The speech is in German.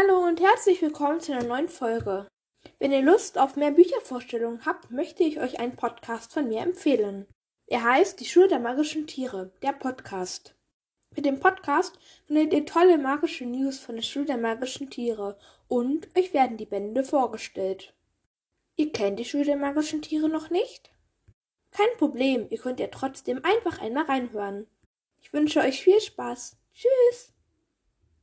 Hallo und herzlich willkommen zu einer neuen Folge. Wenn ihr Lust auf mehr Büchervorstellungen habt, möchte ich euch einen Podcast von mir empfehlen. Er heißt Die Schule der magischen Tiere, der Podcast. Mit dem Podcast findet ihr tolle magische News von der Schule der magischen Tiere und euch werden die Bände vorgestellt. Ihr kennt die Schule der magischen Tiere noch nicht? Kein Problem, ihr könnt ja trotzdem einfach einmal reinhören. Ich wünsche euch viel Spaß. Tschüss!